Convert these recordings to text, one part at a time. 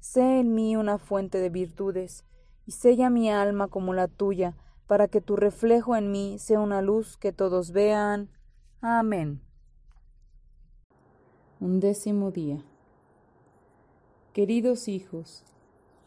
Sé en mí una fuente de virtudes, y sella mi alma como la tuya, para que tu reflejo en mí sea una luz que todos vean. Amén. Un décimo día. Queridos hijos,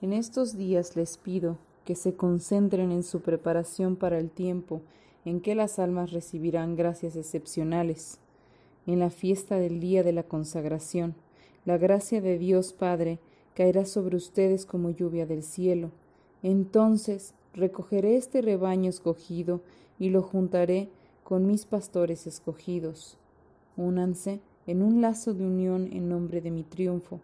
en estos días les pido que se concentren en su preparación para el tiempo en que las almas recibirán gracias excepcionales. En la fiesta del día de la consagración, la gracia de Dios Padre caerá sobre ustedes como lluvia del cielo. Entonces recogeré este rebaño escogido y lo juntaré con mis pastores escogidos. Únanse en un lazo de unión en nombre de mi triunfo.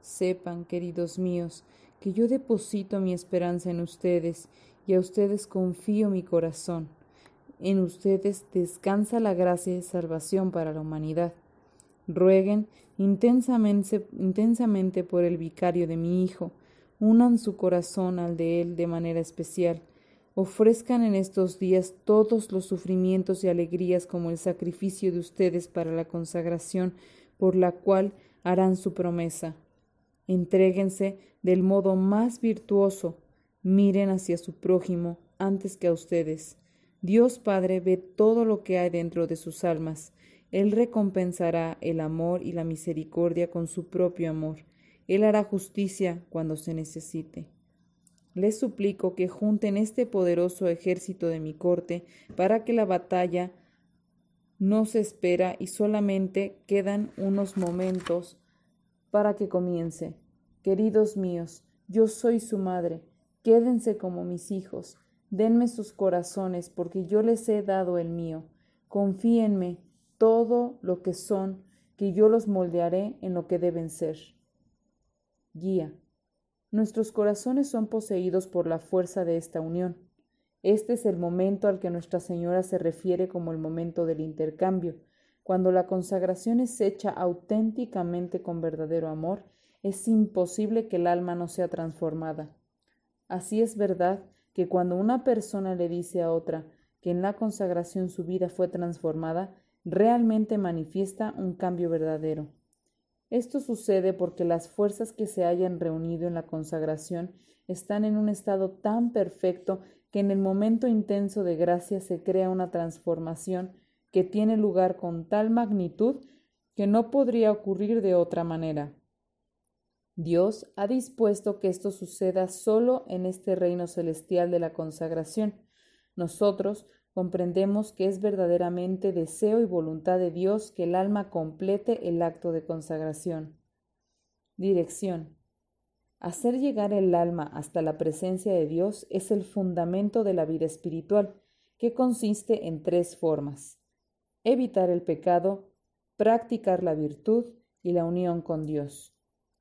Sepan, queridos míos, que yo deposito mi esperanza en ustedes y a ustedes confío mi corazón. En ustedes descansa la gracia de salvación para la humanidad. Rueguen intensamente, intensamente por el vicario de mi Hijo, unan su corazón al de él de manera especial. Ofrezcan en estos días todos los sufrimientos y alegrías como el sacrificio de ustedes para la consagración por la cual harán su promesa. Entréguense del modo más virtuoso, miren hacia su prójimo antes que a ustedes. Dios Padre ve todo lo que hay dentro de sus almas. Él recompensará el amor y la misericordia con su propio amor. Él hará justicia cuando se necesite. Les suplico que junten este poderoso ejército de mi corte para que la batalla no se espera y solamente quedan unos momentos para que comience. Queridos míos, yo soy su madre, quédense como mis hijos, denme sus corazones, porque yo les he dado el mío. Confíenme todo lo que son, que yo los moldearé en lo que deben ser. Guía. Nuestros corazones son poseídos por la fuerza de esta unión. Este es el momento al que Nuestra Señora se refiere como el momento del intercambio, cuando la consagración es hecha auténticamente con verdadero amor, es imposible que el alma no sea transformada. Así es verdad que cuando una persona le dice a otra que en la consagración su vida fue transformada, realmente manifiesta un cambio verdadero. Esto sucede porque las fuerzas que se hayan reunido en la consagración están en un estado tan perfecto que en el momento intenso de gracia se crea una transformación que tiene lugar con tal magnitud que no podría ocurrir de otra manera. Dios ha dispuesto que esto suceda solo en este reino celestial de la consagración. Nosotros comprendemos que es verdaderamente deseo y voluntad de Dios que el alma complete el acto de consagración. Dirección. Hacer llegar el alma hasta la presencia de Dios es el fundamento de la vida espiritual, que consiste en tres formas evitar el pecado, practicar la virtud y la unión con Dios.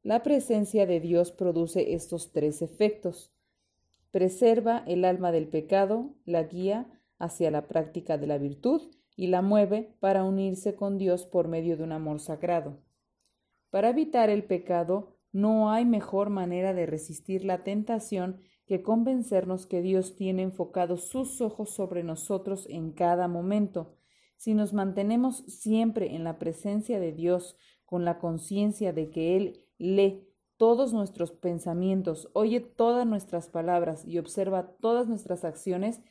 La presencia de Dios produce estos tres efectos. Preserva el alma del pecado, la guía hacia la práctica de la virtud y la mueve para unirse con Dios por medio de un amor sagrado. Para evitar el pecado, no hay mejor manera de resistir la tentación que convencernos que Dios tiene enfocados sus ojos sobre nosotros en cada momento, si nos mantenemos siempre en la presencia de Dios con la conciencia de que Él le todos nuestros pensamientos, oye todas nuestras palabras y observa todas nuestras acciones,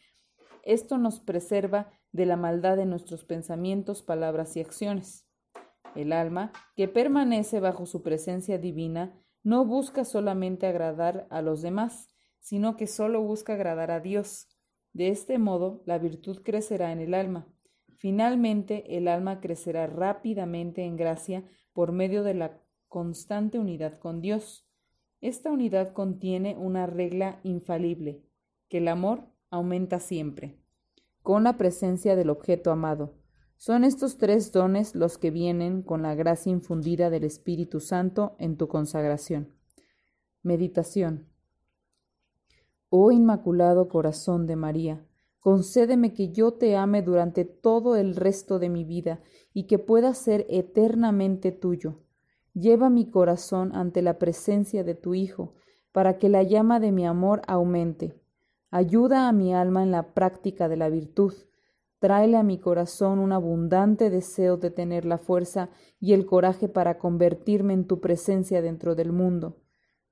esto nos preserva de la maldad de nuestros pensamientos, palabras y acciones. El alma, que permanece bajo su presencia divina, no busca solamente agradar a los demás, sino que solo busca agradar a Dios. De este modo, la virtud crecerá en el alma. Finalmente, el alma crecerá rápidamente en gracia por medio de la constante unidad con Dios. Esta unidad contiene una regla infalible, que el amor aumenta siempre, con la presencia del objeto amado. Son estos tres dones los que vienen con la gracia infundida del Espíritu Santo en tu consagración. Meditación. Oh Inmaculado Corazón de María, concédeme que yo te ame durante todo el resto de mi vida y que pueda ser eternamente tuyo. Lleva mi corazón ante la presencia de tu Hijo, para que la llama de mi amor aumente. Ayuda a mi alma en la práctica de la virtud Tráele a mi corazón un abundante deseo de tener la fuerza y el coraje para convertirme en tu presencia dentro del mundo.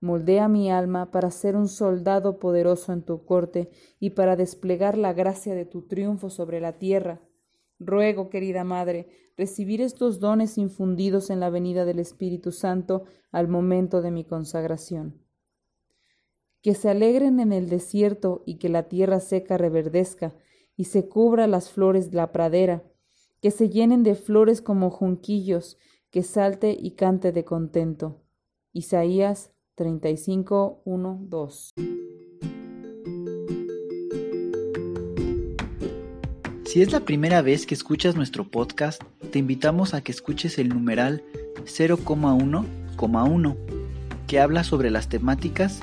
Moldea mi alma para ser un soldado poderoso en tu corte y para desplegar la gracia de tu triunfo sobre la tierra. Ruego, querida Madre, recibir estos dones infundidos en la venida del Espíritu Santo al momento de mi consagración. Que se alegren en el desierto y que la tierra seca reverdezca, y se cubra las flores de la pradera, que se llenen de flores como junquillos, que salte y cante de contento. Isaías 35, 1, 2. Si es la primera vez que escuchas nuestro podcast, te invitamos a que escuches el numeral 0,1,1, que habla sobre las temáticas